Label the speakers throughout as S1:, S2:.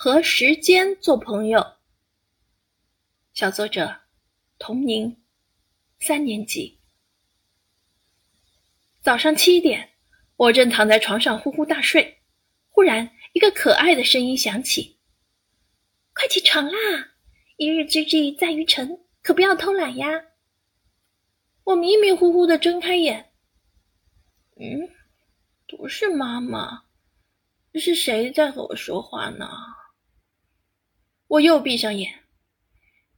S1: 和时间做朋友。小作者：童宁，三年级。早上七点，我正躺在床上呼呼大睡，忽然一个可爱的声音响起：“快起床啦！一日之计在于晨，可不要偷懒呀！”我迷迷糊糊的睁开眼，嗯，不是妈妈，是谁在和我说话呢？我又闭上眼，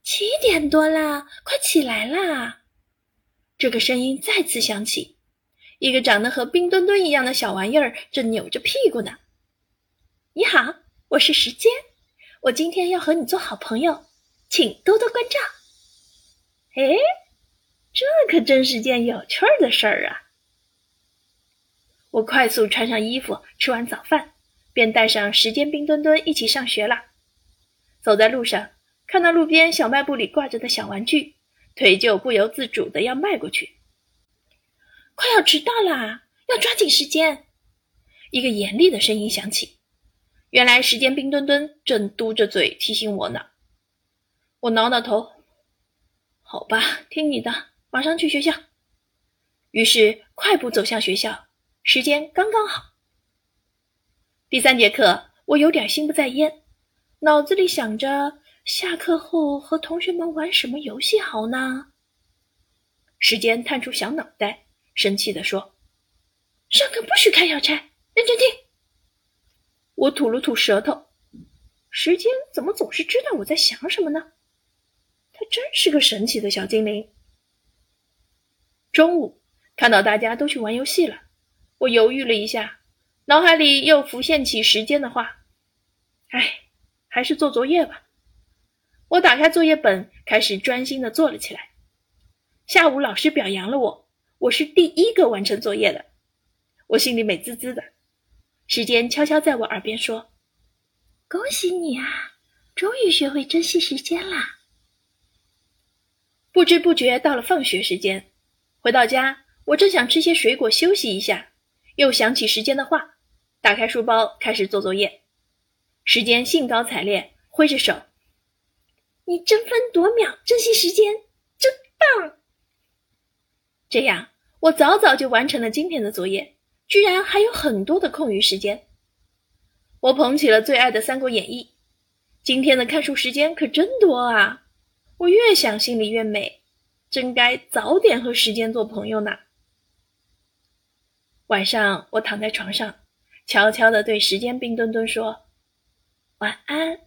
S1: 七点多啦，快起来啦！这个声音再次响起，一个长得和冰墩墩一样的小玩意儿正扭着屁股呢。你好，我是时间，我今天要和你做好朋友，请多多关照。哎，这可真是件有趣儿的事儿啊！我快速穿上衣服，吃完早饭，便带上时间冰墩墩一起上学了。走在路上，看到路边小卖部里挂着的小玩具，腿就不由自主的要迈过去。快要迟到啦，要抓紧时间！一个严厉的声音响起，原来时间冰墩墩正嘟着嘴提醒我呢。我挠挠头，好吧，听你的，马上去学校。于是快步走向学校，时间刚刚好。第三节课，我有点心不在焉。脑子里想着下课后和同学们玩什么游戏好呢？时间探出小脑袋，生气地说：“上课不许开小差，认真听。”我吐了吐舌头。时间怎么总是知道我在想什么呢？他真是个神奇的小精灵。中午看到大家都去玩游戏了，我犹豫了一下，脑海里又浮现起时间的话：“哎。”还是做作业吧。我打开作业本，开始专心的做了起来。下午老师表扬了我，我是第一个完成作业的，我心里美滋滋的。时间悄悄在我耳边说：“恭喜你啊，终于学会珍惜时间啦！”不知不觉到了放学时间，回到家，我正想吃些水果休息一下，又想起时间的话，打开书包开始做作业。时间兴高采烈，挥着手：“你争分夺秒，珍惜时间，真棒！”这样，我早早就完成了今天的作业，居然还有很多的空余时间。我捧起了最爱的《三国演义》，今天的看书时间可真多啊！我越想心里越美，真该早点和时间做朋友呢。晚上，我躺在床上，悄悄地对时间冰墩墩说。晚安，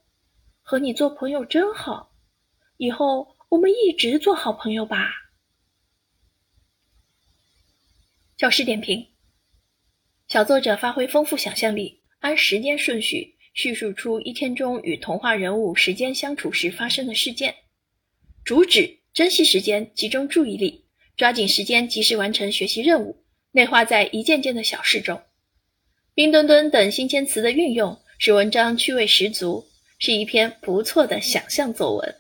S1: 和你做朋友真好，以后我们一直做好朋友吧。教师点评：小作者发挥丰富想象力，按时间顺序叙述出一天中与童话人物时间相处时发生的事件，主旨珍惜时间，集中注意力，抓紧时间，及时完成学习任务，内化在一件件的小事中。冰墩墩等新鲜词的运用。使文章趣味十足，是一篇不错的想象作文。